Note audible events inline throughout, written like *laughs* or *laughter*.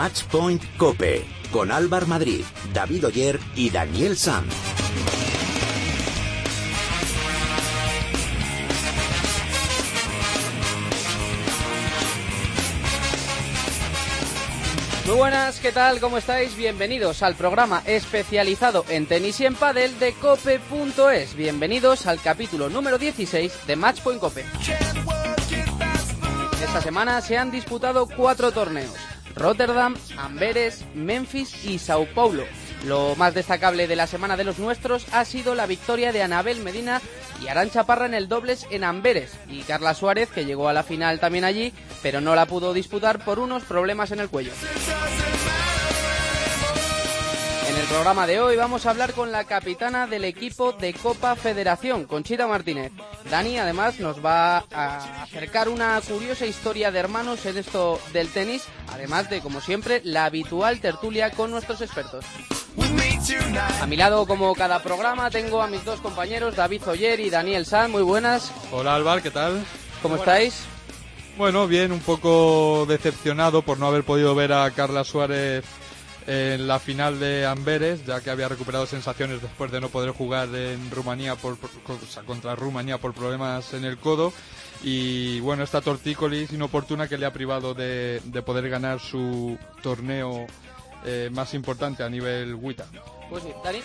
Matchpoint Cope con Álvar Madrid, David Oyer y Daniel Sanz. Muy buenas, ¿qué tal? ¿Cómo estáis? Bienvenidos al programa especializado en tenis y en pádel de cope.es. Bienvenidos al capítulo número 16 de Matchpoint Cope. Esta semana se han disputado cuatro torneos. Rotterdam, Amberes, Memphis y Sao Paulo. Lo más destacable de la semana de los nuestros ha sido la victoria de Anabel Medina y Arancha Parra en el dobles en Amberes y Carla Suárez que llegó a la final también allí pero no la pudo disputar por unos problemas en el cuello. En el programa de hoy vamos a hablar con la capitana del equipo de Copa Federación, Conchita Martínez. Dani además nos va a acercar una curiosa historia de hermanos en esto del tenis, además de, como siempre, la habitual tertulia con nuestros expertos. A mi lado, como cada programa, tengo a mis dos compañeros, David Oyer y Daniel Sanz. Muy buenas. Hola Álvaro, ¿qué tal? ¿Cómo estáis? Bueno, bien, un poco decepcionado por no haber podido ver a Carla Suárez en la final de Amberes, ya que había recuperado sensaciones después de no poder jugar en Rumanía por, contra Rumanía por problemas en el codo. Y bueno, esta tortícolis inoportuna que le ha privado de, poder ganar su torneo eh, más importante a nivel WITA. Pues sí, Dani.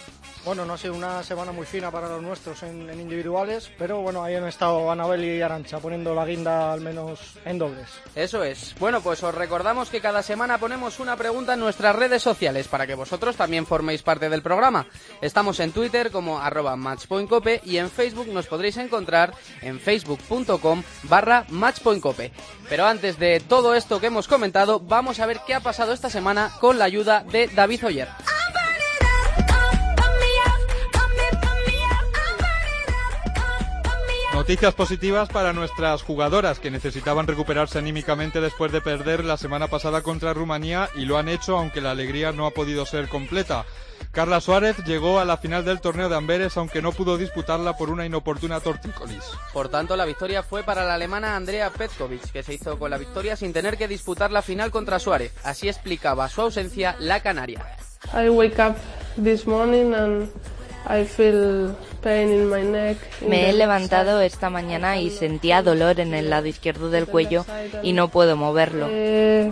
Bueno, no ha sido una semana muy fina para los nuestros en, individuales, pero bueno, ahí han estado Anabel y Arancha poniendo la guinda al menos en dobles. Eso es. Bueno, pues os recordamos que cada semana ponemos una pregunta en nuestras redes sociales para que vosotros también forméis parte del programa. Estamos en Twitter como arroba matchpointcope y en Facebook nos podréis encontrar en facebook.com barra matchpointcope. Pero antes de todo esto que hemos comentado, vamos a ver qué ha pasado esta semana con la ayuda de David Oyer. Noticias positivas para nuestras jugadoras que necesitaban recuperarse anímicamente después de perder la semana pasada contra Rumanía y lo han hecho aunque la alegría no ha podido ser completa. Carla Suárez llegó a la final del torneo de Amberes aunque no pudo disputarla por una inoportuna tortícolis. Por tanto, la victoria fue para la alemana Andrea Petkovic, que se hizo con la victoria sin tener que disputar la final contra Suárez. Así explicaba su ausencia la canaria. I wake up this morning and me he levantado esta mañana y sentía dolor en el lado izquierdo del cuello y no puedo moverlo. Eh,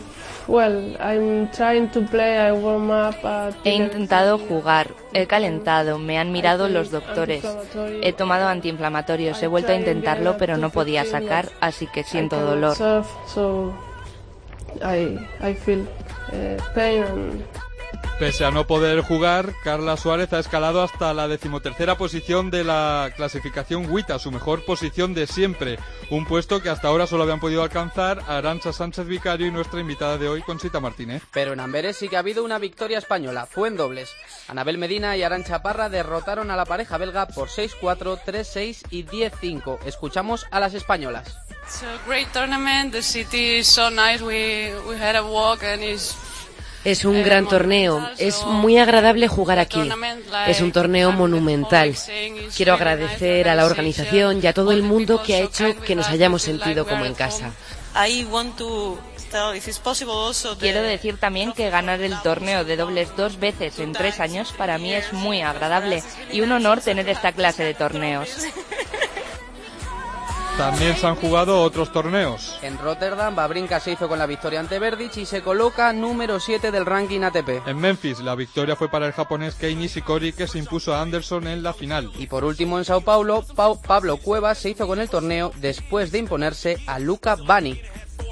he intentado jugar, he calentado, me han mirado los doctores, he tomado antiinflamatorios, he vuelto a intentarlo pero no podía sacar, así que siento dolor. Pese a no poder jugar, Carla Suárez ha escalado hasta la decimotercera posición de la clasificación WITA, su mejor posición de siempre. Un puesto que hasta ahora solo habían podido alcanzar Arancha Sánchez Vicario y nuestra invitada de hoy, Conchita Martínez. Pero en Amberes sí que ha habido una victoria española, fue en dobles. Anabel Medina y Arancha Parra derrotaron a la pareja belga por 6-4, 3-6 y 10-5. Escuchamos a las españolas. It's a great tournament. The city is so nice. We we had a walk and it's es un gran torneo, es muy agradable jugar aquí. Es un torneo monumental. Quiero agradecer a la organización y a todo el mundo que ha hecho que nos hayamos sentido como en casa. Quiero decir también que ganar el torneo de dobles dos veces en tres años para mí es muy agradable y un honor tener esta clase de torneos. *laughs* También se han jugado otros torneos. En Rotterdam, Babrinka se hizo con la victoria ante Verdic y se coloca número 7 del ranking ATP. En Memphis, la victoria fue para el japonés Kei Nishikori que se impuso a Anderson en la final. Y por último en Sao Paulo, Pablo Cuevas se hizo con el torneo después de imponerse a Luca Bani.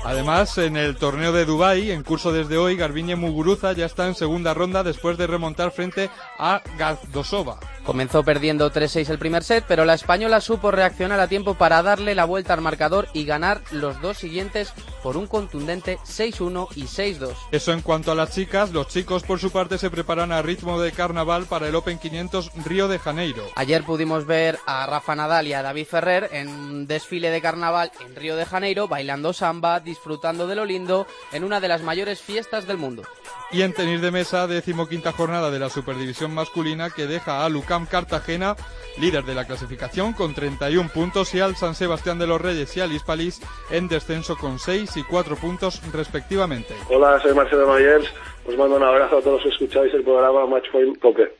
Además, en el torneo de Dubai, en curso desde hoy, Garbiñe Muguruza ya está en segunda ronda después de remontar frente a Gazdosova. Comenzó perdiendo 3-6 el primer set, pero la española supo reaccionar a tiempo para darle la vuelta al marcador y ganar los dos siguientes por un contundente 6-1 y 6-2. Eso en cuanto a las chicas, los chicos por su parte se preparan a ritmo de carnaval para el Open 500 Río de Janeiro. Ayer pudimos ver a Rafa Nadal y a David Ferrer en un desfile de carnaval en Río de Janeiro, bailando samba, disfrutando de lo lindo en una de las mayores fiestas del mundo. Y en tenis de mesa, decimoquinta jornada de la Superdivisión masculina que deja a Lucas Camp Cartagena, líder de la clasificación con 31 puntos, y al San Sebastián de los Reyes y al Hispalis en descenso con 6 y 4 puntos respectivamente. Hola, soy Marcelo Mayers. Os mando un abrazo a todos los que escucháis el programa Matchpoint Poker.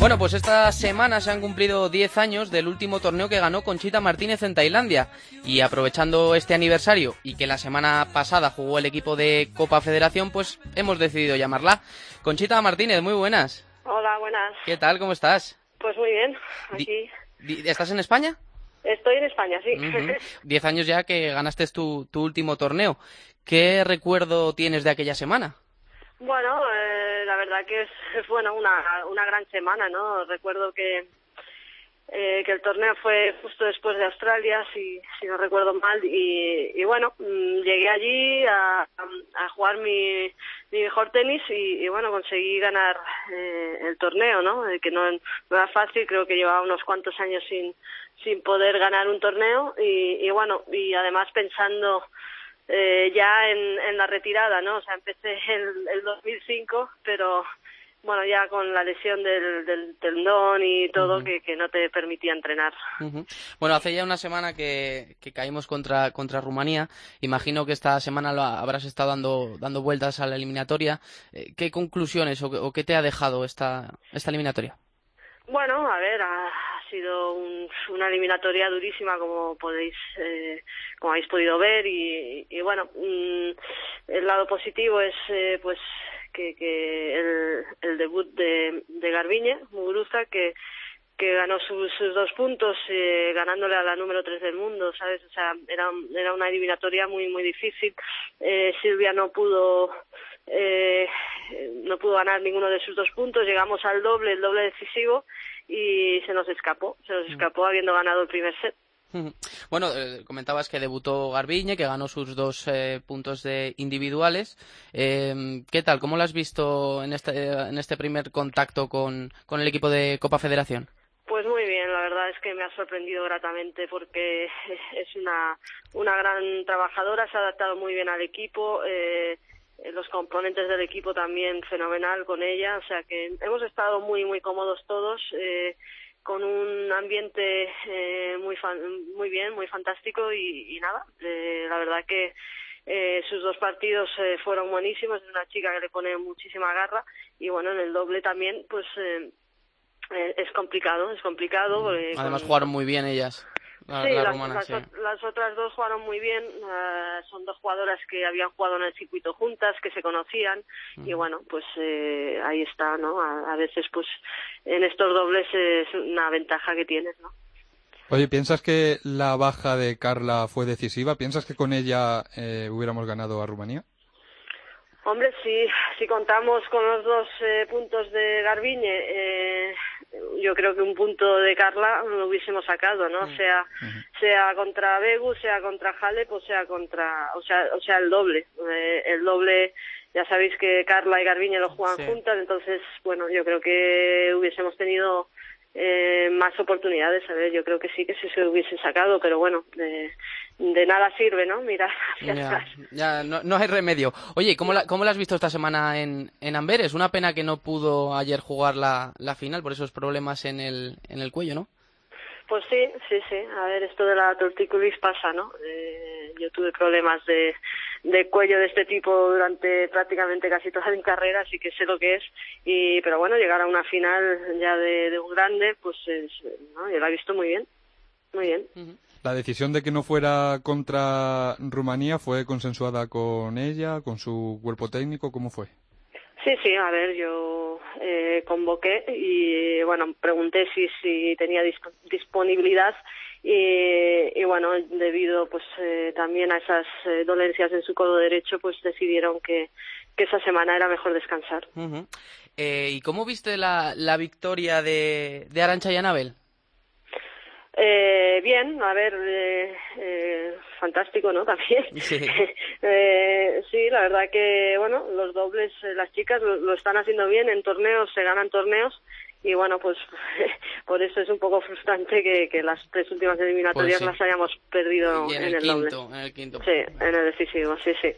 Bueno, pues esta semana se han cumplido 10 años del último torneo que ganó Conchita Martínez en Tailandia. Y aprovechando este aniversario y que la semana pasada jugó el equipo de Copa Federación, pues hemos decidido llamarla. Conchita Martínez, muy buenas. Hola, buenas. ¿Qué tal? ¿Cómo estás? Pues muy bien, aquí. ¿Estás en España? Estoy en España, sí. Diez años ya que ganaste tu, tu último torneo. ¿Qué recuerdo tienes de aquella semana? Bueno, eh, la verdad que *laughs* es, bueno una, una gran semana, ¿no? Recuerdo que eh, que el torneo fue justo después de Australia, si, si no recuerdo mal, y, bueno, mm, llegué allí a, jugar mi, mi mejor tenis y, bueno, conseguí ganar eh, el torneo, ¿no? que no, no era fácil, creo que llevaba unos cuantos años sin, sin poder ganar un torneo y, y bueno, y además pensando eh, ya en, en la retirada, ¿no? O sea, empecé *laughs* el, el 2005, pero bueno, ya con la lesión del, del tendón y todo que, que, no te permitía entrenar. Bueno, hace ya una semana que, que caímos contra, contra Rumanía. Imagino que esta semana lo habrás estado dando, dando vueltas a la eliminatoria. Eh, ¿Qué conclusiones o, o, qué te ha dejado esta, esta eliminatoria? Bueno, a ver, ha sido un, una eliminatoria durísima como podéis, eh, como habéis podido ver y, y bueno, mmm, el lado positivo es eh, pues que, que el, debut de, de Garbiñe, Muguruza, que que ganó sus, sus dos puntos eh, ganándole a la número tres del mundo, ¿sabes? O sea, era, era una eliminatoria muy, muy difícil. Eh, Silvia no pudo, eh, no pudo ganar ninguno de sus dos puntos. Llegamos al doble, el doble decisivo, y se nos escapó. Se nos escapó habiendo ganado el primer set. Bueno, eh, comentabas que debutó Garbiñe, que ganó sus dos eh, puntos de individuales. Eh, ¿Qué tal? ¿Cómo lo has visto en este, en este primer contacto con, con el equipo de Copa Federación? Pues muy bien, la verdad es que me ha sorprendido gratamente porque *laughs* es una, una gran trabajadora, se ha adaptado muy bien al equipo, eh, los componentes del equipo también fenomenal con ella, o sea que hemos estado muy, muy cómodos todos. Eh, con un ambiente eh, muy muy bien, muy fantástico y, y nada, eh, la verdad que eh, sus dos partidos eh, fueron buenísimos, es una chica que le pone muchísima garra y bueno, en el doble también pues eh, es complicado, es complicado. Además con... jugaron muy bien ellas. La, sí, la las, rumana, las, sí. las, otras dos jugaron muy bien. Uh, son dos jugadoras que habían jugado en el circuito juntas, que se conocían. Mm. Y bueno, pues eh, ahí está, ¿no? A, a, veces, pues en estos dobles es una ventaja que tienes, ¿no? Oye, ¿piensas que la baja de Carla fue decisiva? ¿Piensas que con ella eh, hubiéramos ganado a Rumanía? Hombre, si, si contamos con los dos eh, puntos de Garbiñe, eh, yo creo que un punto de Carla lo hubiésemos sacado, ¿no? Sea sea contra Begu, sea contra Halep o sea contra, o sea, o sea el doble. Eh, el doble, ya sabéis que Carla y Garbiñe lo juegan sí. juntas, entonces, bueno, yo creo que hubiésemos tenido eh, más oportunidades, ¿sabes? Yo creo que sí que sí se hubiese sacado, pero bueno, de, de nada sirve, ¿no? Mira *laughs* hacia ya, atrás. Ya, no, no, hay remedio. Oye, ¿cómo la, ¿cómo la has visto esta semana en, en Amberes? Una pena que no pudo ayer jugar la, la final por esos problemas en el, en el cuello, ¿no? Pues sí, sí, sí. A ver, esto de la torticolis pasa, ¿no? Eh, yo tuve problemas de, de cuello de este tipo durante prácticamente casi toda mi carrera, así que sé lo que es. Y, pero bueno, llegar a una final ya de, de un grande, pues es, ¿no? yo la he visto muy bien. Muy bien. Uh -huh. La decisión de que no fuera contra Rumanía fue consensuada con ella, con su cuerpo técnico, ¿cómo fue? Sí, sí, a ver, yo eh, convoqué y bueno, pregunté si, si tenía disp disponibilidad y, y, bueno, debido pues eh, también a esas eh, dolencias en su codo derecho, pues decidieron que, que esa semana era mejor descansar. Uh -huh. ¿Y cómo viste la, la victoria de, de Arancha y Anabel? Eh, bien, a ver, eh, eh, fantástico, ¿no? *laughs* También. Sí. *laughs* eh, sí, la verdad que, bueno, los dobles, las chicas lo, lo, están haciendo bien en torneos, se ganan torneos y bueno, pues *laughs* por eso es un poco frustrante que, que las tres últimas eliminatorias Pues las hayamos perdido Y en, en el, el doble. quinto, en el quinto. Sí, en el decisivo, sí, sí.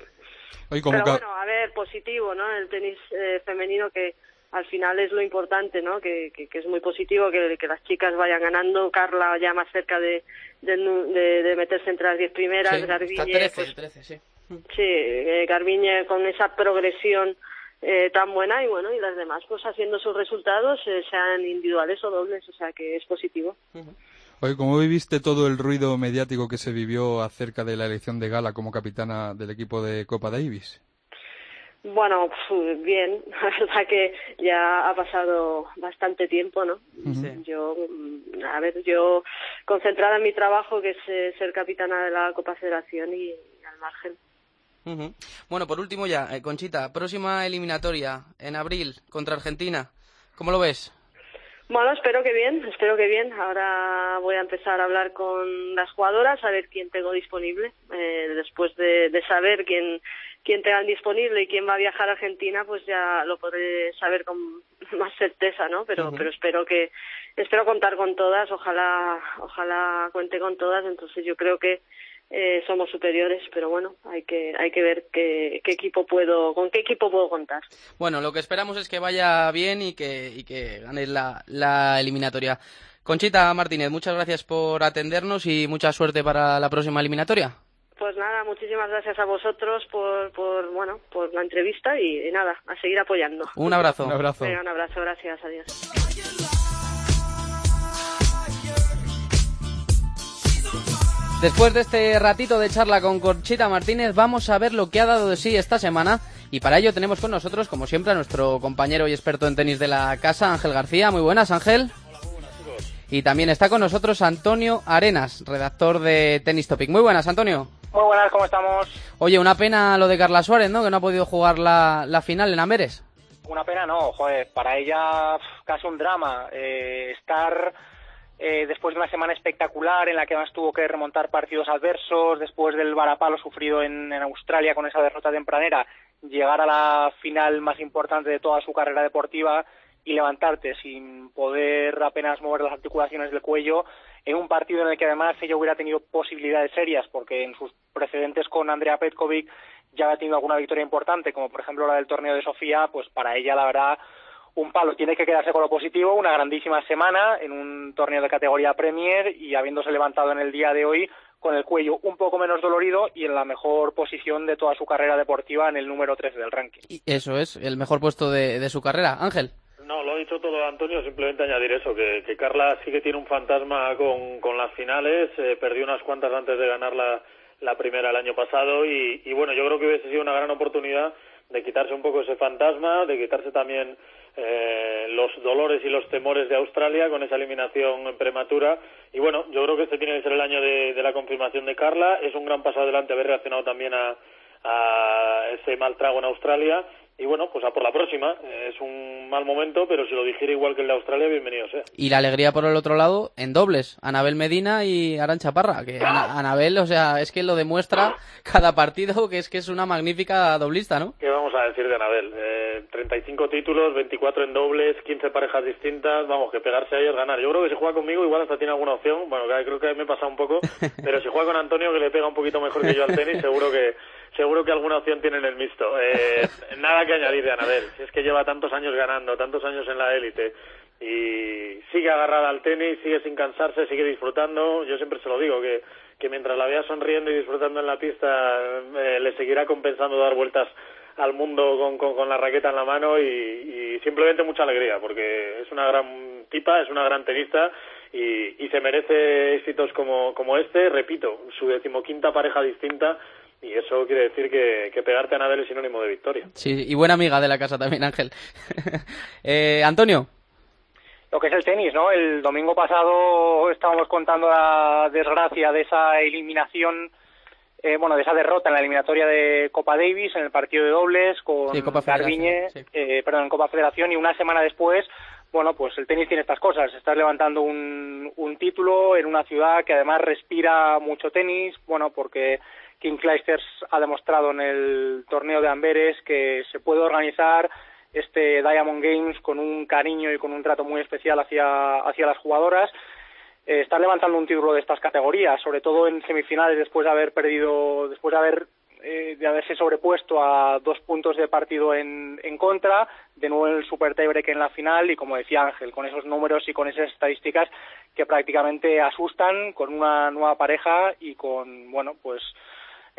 Pero bueno, a ver, positivo, ¿no? El tenis eh, femenino que al final es lo importante, ¿no? Que, que, que es muy positivo que, que las chicas vayan ganando. Carla ya más cerca de, de, de- de meterse entre las diez primeras. Sí, Garbiñe, está 13, pues, 13, sí. sí, eh, Garbiñe con esa progresión eh, tan buena y bueno, y las demás pues haciendo sus resultados, eh, sean individuales o dobles, o sea que es positivo. Oye, ¿cómo viviste todo el ruido mediático que se vivió acerca de la elección de Gala como capitana del equipo de Copa Davis? Bueno, pf, bien, *laughs* la verdad que ya ha pasado bastante tiempo, ¿no? Yo, mm, a ver, yo concentrada en mi trabajo, que es eh, ser capitana de la Copa Federación y, y al margen. Ujú. Bueno, por último ya, eh, Conchita, próxima eliminatoria en abril contra Argentina. ¿Cómo lo ves? Bueno, espero que bien, espero que bien. Ahora voy a empezar a hablar con las jugadoras, a ver quién tengo disponible. Eh, después de, de saber quién, quién tengan disponible y quién va a viajar a Argentina, pues ya lo podré saber con *laughs* más certeza, ¿no? Pero, pero espero que, espero contar con todas, ojalá, ojalá cuente con todas. Entonces yo creo que eh, somos superiores, pero bueno, hay que, hay que ver qué, qué equipo puedo, con qué equipo puedo contar. Bueno, lo que esperamos es que vaya bien y que, y que ganes la, la eliminatoria. Conchita Martínez, muchas gracias por atendernos y mucha suerte para la próxima eliminatoria. Pues nada, muchísimas gracias a vosotros por, por bueno, por la entrevista y, y nada, a seguir apoyando. Un abrazo. Un abrazo. Venga, un abrazo, gracias, adiós. Después de este ratito de charla con Conchita Martínez, vamos a ver lo que ha dado de sí esta semana. Y para ello tenemos con nosotros, como siempre, a nuestro compañero y experto en tenis de la casa, Ángel García. Muy buenas, Ángel. Y también está con nosotros Antonio Arenas, redactor de Tennis Topic. Muy buenas, Antonio. Muy buenas, ¿cómo estamos? Oye, una pena lo de Carla Suárez, ¿no? Que no ha podido jugar la, la final en Amberes. Una pena, no, joder, para ella casi un drama. Eh, estar eh, después de una semana espectacular en la que además tuvo que remontar partidos adversos, después del varapalo sufrido en, en Australia con esa derrota tempranera, llegar a la final más importante de toda su carrera deportiva y levantarte sin poder apenas mover las articulaciones del cuello en un partido en el que además ella hubiera tenido posibilidades serias porque en sus precedentes con Andrea Petkovic ya había tenido alguna victoria importante como por ejemplo la del torneo de Sofía pues para ella la verdad un palo tiene que quedarse con lo positivo una grandísima semana en un torneo de categoría Premier y habiéndose levantado en el día de hoy con el cuello un poco menos dolorido y en la mejor posición de toda su carrera deportiva en el número 13 del ranking. Y eso es, el mejor puesto de, de su carrera. Ángel. No, lo ha dicho todo Antonio, simplemente añadir eso, que, que Carla sí que tiene un fantasma con, con las finales, eh, perdió unas cuantas antes de ganar la, la primera el año pasado y, y bueno, yo creo que hubiese sido una gran oportunidad de quitarse un poco ese fantasma, de quitarse también eh, los dolores y los temores de Australia con esa eliminación prematura. Y bueno, yo creo que este tiene que ser el año de, la confirmación de Carla. Es un gran paso adelante haber reaccionado también a, a ese mal trago en Australia. Y bueno, pues a por la próxima. Eh, es un mal momento, pero si lo dijera igual que el de Australia, bienvenido sea. Y la alegría por el otro lado en dobles. Anabel Medina y Arancha Parra. Que Ana- Anabel, o sea, es que lo demuestra cada partido que es que es una magnífica doblista, ¿no? ¿Qué vamos a decir de Anabel? Eh, 35 títulos, 24 en dobles, 15 parejas distintas. Vamos, que pegarse ahí es ganar. Yo creo que si juega conmigo igual hasta tiene alguna opción. Bueno, creo que me he pasado un poco. *laughs* Pero si juega con Antonio, que le pega un poquito mejor que yo al tenis, seguro que seguro que alguna opción tiene en el mixto. Eh, *laughs* nada que añadir de Anabel. Si es que lleva tantos años ganando, tantos años en la élite y sigue agarrada al tenis, sigue sin cansarse, sigue disfrutando. Yo siempre se lo digo, que, que mientras la vea sonriendo y disfrutando en la pista, eh, le seguirá compensando dar vueltas al mundo con, con, con la raqueta en la mano y, y simplemente mucha alegría, porque es una gran tipa, es una gran tenista y, y se merece éxitos como, como este. Repito, su decimoquinta pareja distinta y eso quiere decir que, que pegarte a Nadal es sinónimo de victoria. Sí, y buena amiga de la casa también, Ángel. *laughs* eh, Antonio. lo que es el tenis, ¿no? El domingo pasado estábamos contando la desgracia de esa eliminación, eh, bueno, de esa derrota en la eliminatoria de Copa Davis, en el partido de dobles con Sí, Copa Garbiñe, Federación, eh, perdón, en Copa Federación, y una semana después, bueno, pues el tenis tiene estas cosas, estás levantando un, un título en una ciudad que además respira mucho tenis, bueno, porque King Clijsters ha demostrado en el torneo de Amberes que se puede organizar este Diamond Games con un cariño y con un trato muy especial hacia, hacia las jugadoras. Eh, estar levantando un título de estas categorías, sobre todo en semifinales después de haber perdido, después de haber eh, de haberse sobrepuesto a dos puntos de partido en, en contra, de nuevo el super tiebreak en la final y como decía Ángel, con esos números y con esas estadísticas que prácticamente asustan con una nueva pareja y con, bueno, pues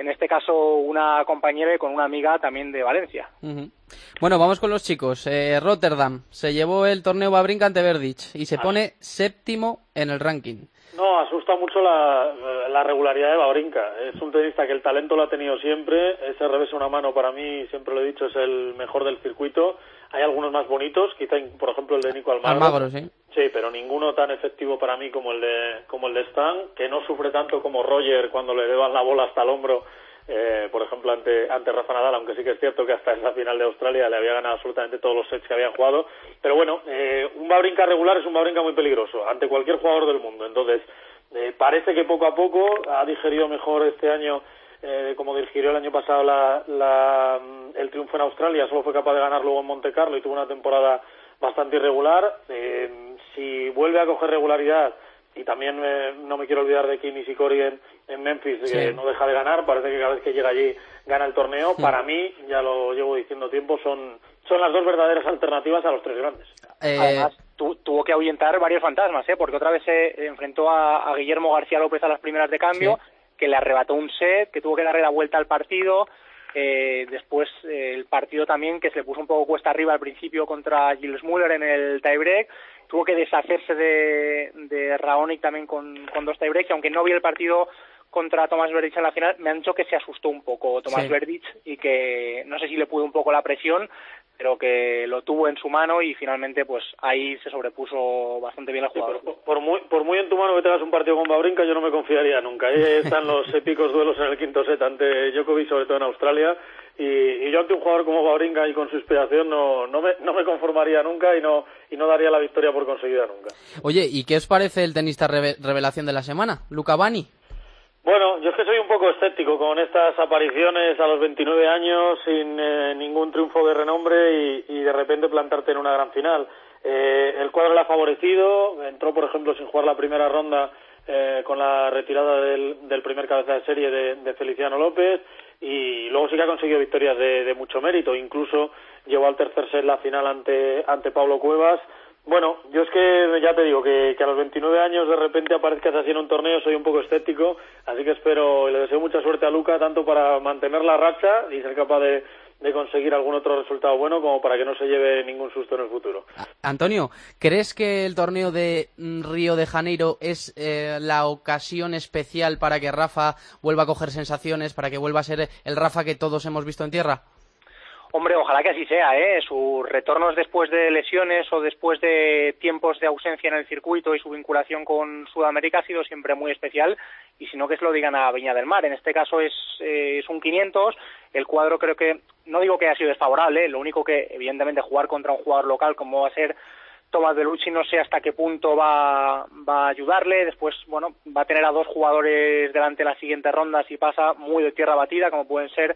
en este caso una compañera y con una amiga también de Valencia. Bueno, vamos con los chicos. Eh, Rotterdam se llevó el torneo Babrinka ante Verdich y se ah. pone séptimo en el ranking. No, asusta mucho la, la regularidad de Babrinka. Es un tenista que el talento lo ha tenido siempre. Ese revés una mano para mí, siempre lo he dicho, es el mejor del circuito. Hay algunos más bonitos, quizá por ejemplo el de Nico Almagro. Almagro, sí. Sí, pero ninguno tan efectivo para mí como el de como el de Stan, que no sufre tanto como Roger cuando le llevan la bola hasta el hombro, eh, por ejemplo ante ante Rafa Nadal, aunque sí que es cierto que hasta esa final de Australia le había ganado absolutamente todos los sets que habían jugado. Pero bueno, eh, un Babrinka regular es un Babrinka muy peligroso ante cualquier jugador del mundo. Entonces eh, parece que poco a poco ha digerido mejor este año eh, como digirió el año pasado la, el triunfo en Australia, solo fue capaz de ganar luego en Monte Carlo y tuvo una temporada bastante irregular. Eh, si vuelve a coger regularidad, y también eh, no me quiero olvidar de Kim Nishikori en, en Memphis, que no deja de ganar, parece que cada vez que llega allí gana el torneo. Para mí, ya lo llevo diciendo tiempo, son, son las dos verdaderas alternativas a los tres grandes. Además, tuvo que ahuyentar varios fantasmas, ¿eh? porque otra vez se enfrentó a, Guillermo García López a las primeras de cambio que le arrebató un set, que tuvo que darle la vuelta al partido. Eh, después eh, el partido también que se le puso un poco cuesta arriba al principio contra Gilles Muller en el tiebreak. Tuvo que deshacerse de, de Raonic también con, con dos tiebreaks, aunque no vi el partido contra Tomás Verdich en la final, me han dicho que se asustó un poco Tomás sí. y que no sé si le pudo un poco la presión, pero que lo tuvo en su mano y finalmente pues ahí se sobrepuso bastante bien el jugador. por, muy, por muy en tu mano que tengas un partido con Babrinka, yo no me confiaría nunca. Ahí *laughs* están los épicos duelos en el quinto set ante Djokovic, sobre todo en Australia. Y, y, yo ante un jugador como Babrinka y con su inspiración no, no, me, no me conformaría nunca y no, y no daría la victoria por conseguida nunca. Oye, ¿y qué os parece el tenista revelación de la semana? Luca Bani. Bueno, yo es que soy un poco escéptico con estas apariciones a los 29 años sin eh, ningún triunfo de renombre y, de repente plantarte en una gran final. Eh, el cuadro le ha favorecido, entró por ejemplo sin jugar la primera ronda eh, con la retirada del, primer cabeza de serie de, Feliciano López y luego sí que ha conseguido victorias de, de mucho mérito, incluso llevó al tercer set la final ante, ante Pablo Cuevas bueno, yo es que ya te digo que, a los 29 años de repente aparezcas así en un torneo, soy un poco escéptico, así que espero y le deseo mucha suerte a Luca tanto para mantener la racha y ser capaz de, conseguir algún otro resultado bueno como para que no se lleve ningún susto en el futuro. Antonio, ¿crees que el torneo de Río de Janeiro es eh, la ocasión especial para que Rafa vuelva a coger sensaciones, para que vuelva a ser el Rafa que todos hemos visto en tierra? Hombre, ojalá que así sea, ¿eh? Sus retornos después de lesiones o después de tiempos de ausencia en el circuito y su vinculación con Sudamérica ha sido siempre muy especial y si no que se lo digan a Viña del Mar. En este caso es, eh, es un 500, el cuadro creo que, no digo que haya sido desfavorable, lo único que evidentemente jugar contra un jugador local como va a ser Tomás Belucci no sé hasta qué punto va, va a ayudarle. Después, bueno, va a tener a dos jugadores delante de las siguientes rondas y pasa muy de tierra batida, como pueden ser eh,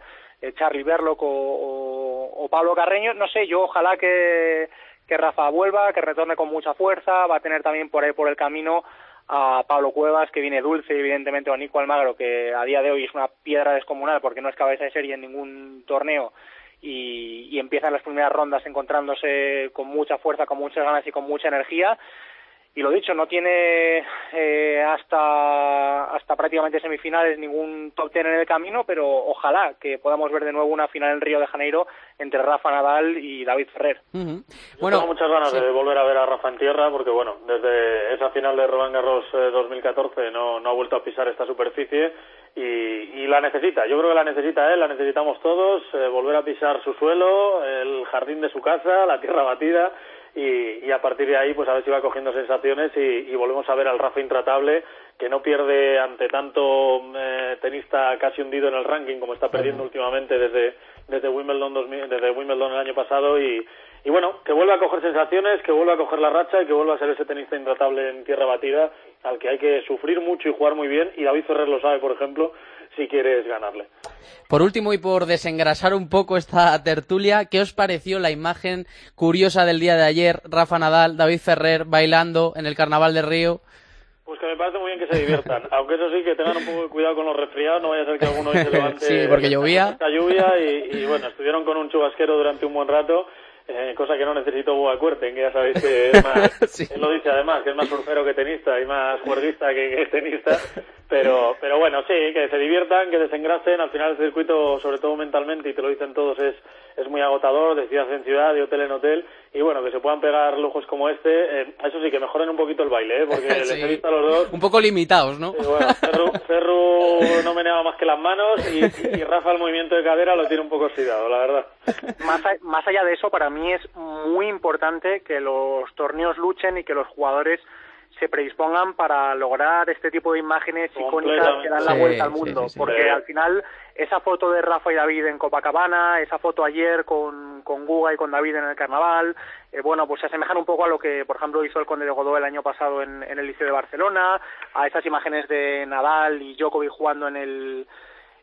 Charlie Berloc o, Pablo Carreño. No sé, yo ojalá que, que Rafa vuelva, que retorne con mucha fuerza. Va a tener también por ahí por el camino a Pablo Cuevas, que viene dulce, evidentemente, o a Nico Almagro, que a día de hoy es una piedra descomunal porque no es cabeza de serie en ningún torneo y, y empiezan las primeras rondas encontrándose con mucha fuerza, con muchas ganas y con mucha energía y lo dicho, no tiene eh, hasta, hasta prácticamente semifinales ningún top ten en el camino, pero ojalá que podamos ver de nuevo una final en Río de Janeiro entre Rafa Nadal y David Ferrer. Bueno, tengo muchas ganas de volver a ver a Rafa en tierra, porque bueno, desde esa final de Roland Garros 2014 eh, no, no ha vuelto a pisar esta superficie y, y, la necesita. Yo creo que la necesita él, la necesitamos todos, eh, volver a pisar su suelo, el jardín de su casa, la tierra batida y, a partir de ahí pues a ver si va cogiendo sensaciones y, volvemos a ver al Rafa intratable que no pierde ante tanto eh, tenista casi hundido en el ranking como está perdiendo últimamente desde desde Wimbledon desde Wimbledon el año pasado y, y bueno que vuelva a coger sensaciones que vuelva a coger la racha y que vuelva a ser ese tenista intratable en tierra batida al que hay que sufrir mucho y jugar muy bien y David Ferrer lo sabe por ejemplo si quieres ganarle. Por último, y por desengrasar un poco esta tertulia, ¿qué os pareció la imagen curiosa del día de ayer? Rafa Nadal, David Ferrer bailando en el Carnaval de Río. Pues que me parece muy bien que se diviertan, *laughs* aunque eso sí, que tengan un poco de cuidado con los resfriados, no vaya a ser que alguno se *laughs* levante. sí, porque llovía. Lluvia y, y bueno, estuvieron con un chubasquero durante un buen rato eh, cosa que no necesito Boa Cuerten, que ya sabéis que es *laughs* más, él lo dice además, que es más surfero que tenista y más juerguista que, tenista, pero, pero bueno, sí, que se diviertan, que desengrasen, al final el circuito, sobre todo mentalmente, y te lo dicen todos, es, es muy agotador, de ciudad en ciudad, de hotel en hotel, y bueno, que se puedan pegar lujos como este, eh, eso sí, que mejoren un poquito el baile, ¿eh? porque *laughs* les he visto a los dos. Un poco limitados, ¿no? bueno, Ferru, no meneaba más que las manos y, y, Rafa el movimiento de cadera lo tiene un poco oxidado, la verdad. Más, más allá de eso, para mí es muy importante que los torneos luchen y que los jugadores se predispongan para lograr este tipo de imágenes icónicas que dan la vuelta al mundo, porque al final esa foto de Rafa y David en Copacabana, esa foto ayer con, con Guga y con David en el carnaval, eh, bueno, pues se asemejan un poco a lo que, por ejemplo, hizo el Conde de Godó el año pasado en, en el Liceo de Barcelona, a esas imágenes de Nadal y Djokovic jugando en el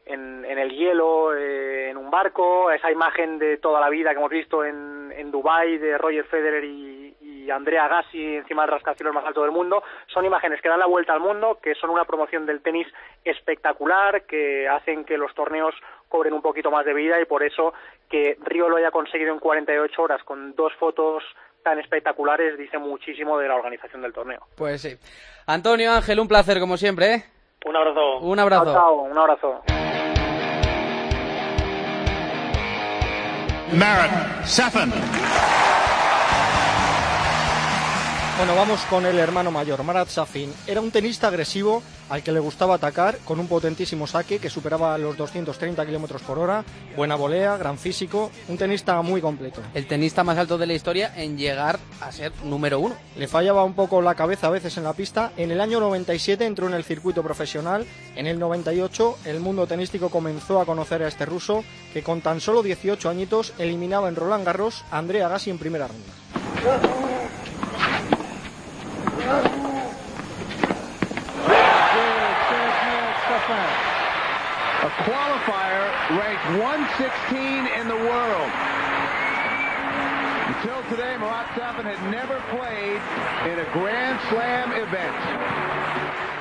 en, en el hielo, eh, en un barco, esa imagen de toda la vida que hemos visto en, en Dubái de Roger Federer y, y Andrea Gassi encima del rascacielos más alto del mundo, son imágenes que dan la vuelta al mundo, que son una promoción del tenis espectacular, que hacen que los torneos cobren un poquito más de vida y por eso que Río lo haya conseguido en 48 horas con dos fotos tan espectaculares dice muchísimo de la organización del torneo. Pues sí. Antonio Ángel, un placer como siempre. ¿eh? Un abrazo. Un abrazo. Chao, un abrazo. Marat Safin. Bueno, vamos con el hermano mayor, Marat Safin. Era un tenista agresivo al que le gustaba atacar con un potentísimo saque que superaba los 230 kilómetros por hora, buena volea, gran físico, un tenista muy completo. El tenista más alto de la historia en llegar a ser número uno. Le fallaba un poco la cabeza a veces en la pista. En el año 97 entró en el circuito profesional. En el 98 el mundo tenístico comenzó a conocer a este ruso que con tan solo 18 añitos eliminaba en Roland Garros a Andrea Agassi en primera ronda. A qualifier ranked 116 in the world. Until today, Marat Safin had never played in a Grand Slam event.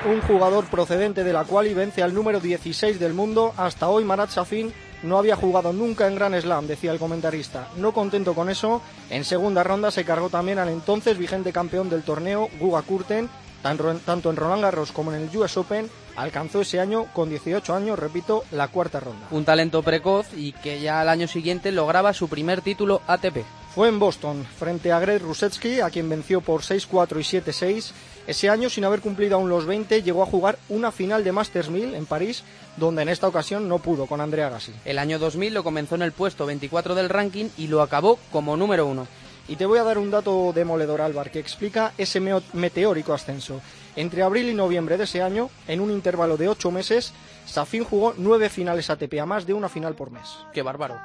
Un jugador procedente de la cual y vence al número 16 del mundo. Hasta hoy Marat Safin no había jugado nunca en Grand Slam, decía el comentarista. No contento con eso, en segunda ronda se cargó también al entonces vigente campeón del torneo, Guga Kurten, tanto en Roland Garros como en el US Open, alcanzó ese año, con 18 años, repito, la cuarta ronda. Un talento precoz y que ya al año siguiente lograba su primer título ATP. Fue en Boston, frente a Greg Rusetsky, a quien venció por 6-4 y 7-6. Ese año, sin haber cumplido aún los 20, llegó a jugar una final de Masters 1000 en París, donde en esta ocasión no pudo con Andrea Gassi. El año 2000 lo comenzó en el puesto 24 del ranking y lo acabó como número uno. Y te voy a dar un dato demoledor, Álvar, que explica ese meteórico ascenso. Entre abril y noviembre de ese año, en un intervalo de ocho meses, Safin jugó nueve finales ATP, a más de una final por mes. ¡Qué bárbaro!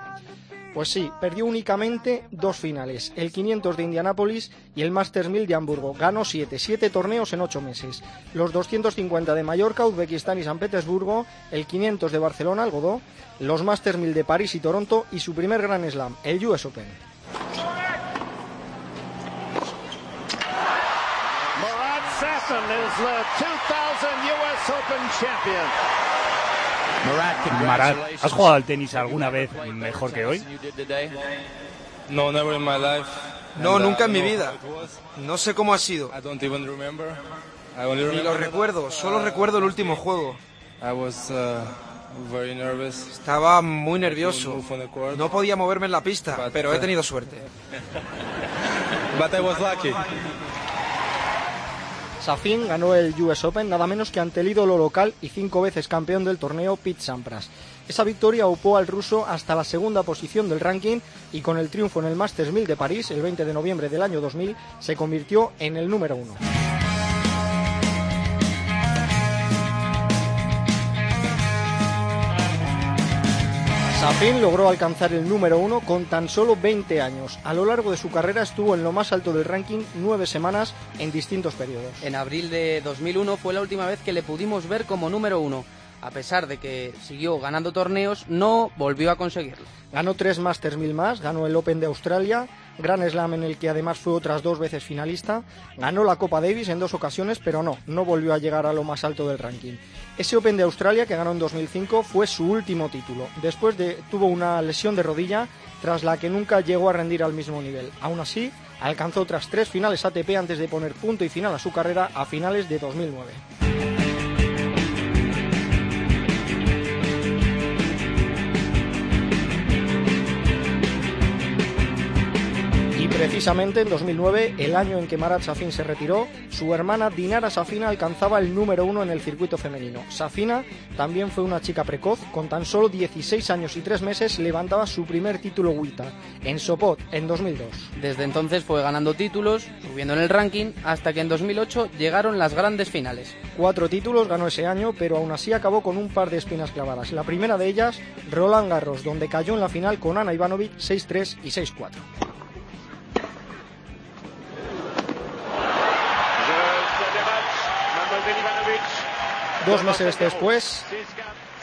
Pues sí, perdió únicamente dos finales, el 500 de Indianápolis y el Masters 1000 de Hamburgo. Ganó siete, siete torneos en ocho meses. Los 250 de Mallorca, Uzbekistán y San Petersburgo, el 500 de Barcelona, el Godó, los Masters 1000 de París y Toronto y su primer Grand Slam, el US Open. Sasson is the 2000 US Open champion. Marat, ¿has jugado al tenis alguna vez mejor que hoy? No, never in my life. No, nunca en mi vida. No sé cómo ha sido. I don't even remember. I only Ni lo recuerdo, solo recuerdo el último juego. I was uh, very nervous. Estaba muy nervioso. No podía moverme en la pista, pero he tenido suerte. *laughs* Safin ganó el US Open nada menos que ante el ídolo local y cinco veces campeón del torneo Pete Sampras. Esa victoria upó al ruso hasta la segunda posición del ranking y con el triunfo en el Masters 1000 de París el 20 de noviembre del año 2000 se convirtió en el número uno. Safin logró alcanzar el número uno con tan solo 20 años. A lo largo de su carrera estuvo en lo más alto del ranking nueve semanas en distintos periodos. En abril de 2001 fue la última vez que le pudimos ver como número uno. a pesar de que siguió ganando torneos, no volvió a conseguirlo. Ganó tres Masters 1000 más, ganó el Open de Australia, Gran Slam en el que además fue otras dos veces finalista, ganó la Copa Davis en dos ocasiones, pero no, no volvió a llegar a lo más alto del ranking. Ese Open de Australia que ganó en 2005 fue su último título. Después de, tuvo una lesión de rodilla tras la que nunca llegó a rendir al mismo nivel. Aún así, alcanzó otras tres finales ATP antes de poner punto y final a su carrera a finales de 2009. Precisamente en 2009, el año en que Marat Safin se retiró, su hermana Dinara Safina alcanzaba el número uno en el circuito femenino. Safina también fue una chica precoz, con tan solo 16 años y 3 meses levantaba su primer título WTA, en Sopot, en 2002. Desde entonces fue ganando títulos, subiendo en el ranking, hasta que en 2008 llegaron las grandes finales. Cuatro títulos ganó ese año, pero aún así acabó con un par de espinas clavadas. La primera de ellas, Roland Garros, donde cayó en la final con Ana Ivanovic 6-3 y 6-4. Dos meses después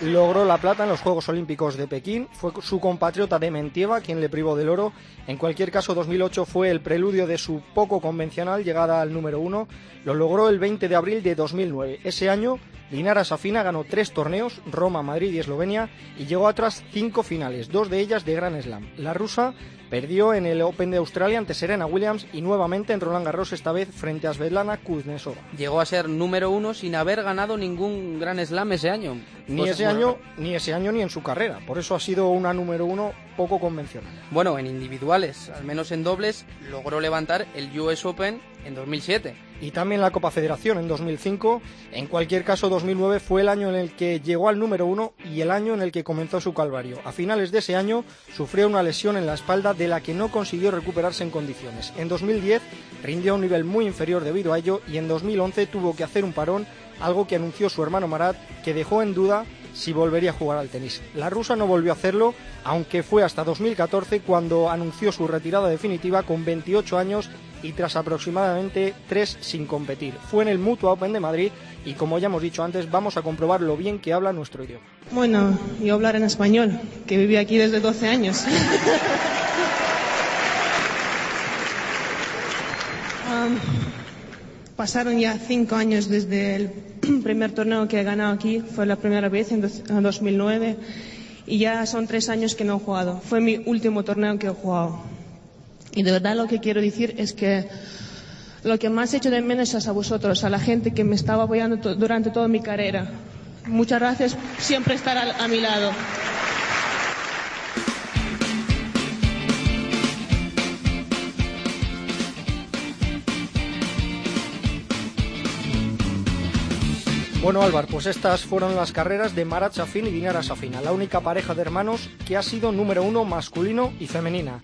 logró la plata en los Juegos Olímpicos de Pekín. Fue su compatriota de Mentieva quien le privó del oro. En cualquier caso, 2008 fue el preludio de su poco convencional llegada al número uno. Lo logró el 20 de abril de 2009. Ese año, Linara Safina ganó tres torneos, Roma, Madrid y Eslovenia, y llegó a cinco finales, dos de ellas de Gran Slam. La rusa Perdió en el Open de Australia ante Serena Williams y nuevamente en Roland Garros, esta vez frente a Svetlana Kuznetsova. Llegó a ser número uno sin haber ganado ningún Gran Slam ese año. Ni ese año, ni ese año ni en su carrera. Por eso ha sido una número uno poco convencional. Bueno, en individuales, al menos en dobles, logró levantar el US Open en 2007. Y también la Copa Federación en 2005. En cualquier caso, 2009 fue el año en el que llegó al número uno y el año en el que comenzó su calvario. A finales de ese año sufrió una lesión en la espalda de la que no consiguió recuperarse en condiciones. En 2010 rindió a un nivel muy inferior debido a ello y en 2011 tuvo que hacer un parón, algo que anunció su hermano Marat, que dejó en duda si volvería a jugar al tenis. La rusa no volvió a hacerlo, aunque fue hasta 2014 cuando anunció su retirada definitiva con 28 años y tras aproximadamente tres sin competir. Fue en el Mutua Open de Madrid y como ya hemos dicho antes, vamos a comprobar lo bien que habla nuestro idioma. Bueno, yo hablar en español, que viví aquí desde 12 años. *laughs* pasaron ya cinco años desde el *clears throat* primer torneo que he ganado aquí, fue la primera vez en 2009, y ya son tres años que no he jugado. Fue mi último torneo que he jugado. Y de verdad lo que quiero decir es que lo que más he hecho de menos es a vosotros, a la gente que me estaba apoyando durante toda mi carrera. Muchas gracias siempre estar a mi lado. Bueno, Álvaro, pues estas fueron las carreras de Marat Safin y Dinara Safina, la única pareja de hermanos que ha sido número uno masculino y femenina.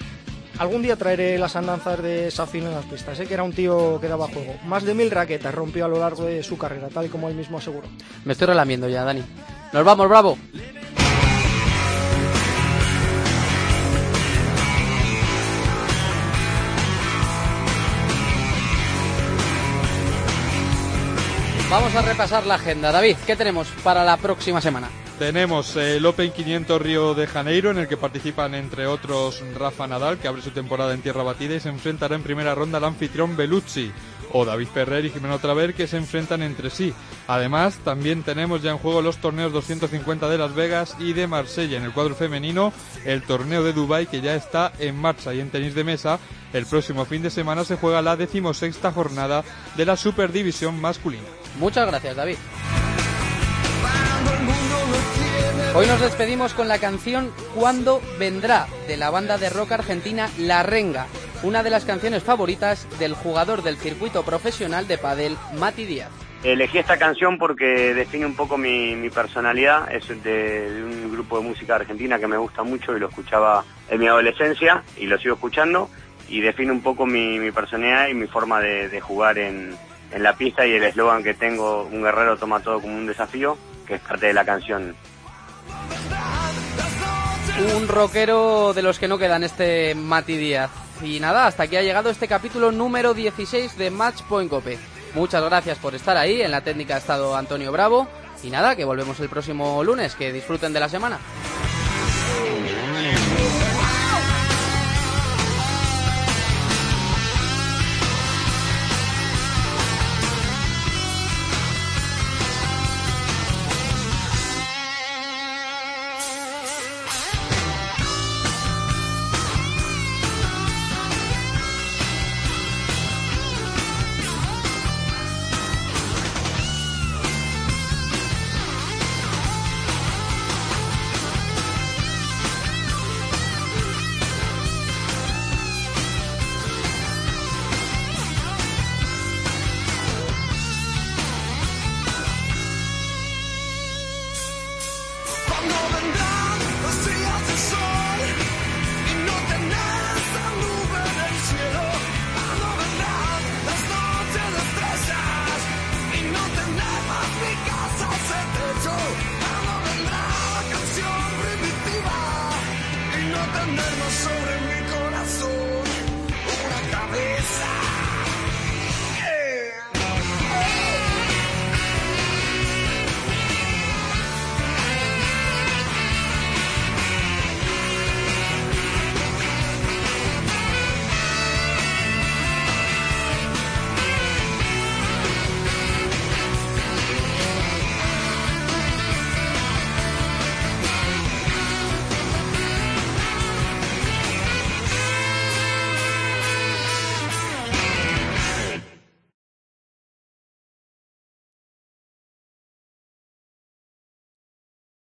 Algún día traeré las andanzas de Safin en las pistas, ¿eh? que era un tío que daba juego. Más de mil raquetas rompió a lo largo de su carrera, tal y como él mismo aseguró. Me estoy relamiendo ya, Dani. ¡Nos vamos, bravo! Vamos a repasar la agenda. David, ¿qué tenemos para la próxima semana? Tenemos el Open 500 Río de Janeiro, en el que participan entre otros Rafa Nadal, que abre su temporada en tierra batida y se enfrentará en primera ronda al anfitrión Beluzzi, o David Ferrer y Jimeno Traver, que se enfrentan entre sí. Además, también tenemos ya en juego los torneos 250 de Las Vegas y de Marsella. En el cuadro femenino, el torneo de Dubai que ya está en marcha. Y en tenis de mesa, el próximo fin de semana se juega la decimosexta jornada de la Superdivisión masculina. Muchas gracias, David. Hoy nos despedimos con la canción Cuando vendrá de la banda de rock argentina La Renga, una de las canciones favoritas del jugador del circuito profesional de padel Mati Díaz. Elegí esta canción porque define un poco mi, personalidad, es de, un grupo de música argentina que me gusta mucho y lo escuchaba en mi adolescencia y lo sigo escuchando y define un poco mi, personalidad y mi forma de jugar en, en la pista y el eslogan que tengo, un guerrero toma todo como un desafío, que es parte de la canción. Un rockero de los que no quedan este Mati Díaz. Y nada, hasta aquí ha llegado este capítulo número 16 de Match Point Cope. Muchas gracias por estar ahí, en la técnica ha estado Antonio Bravo. Y nada, que volvemos el próximo lunes, que disfruten de la semana. Vendrán los días de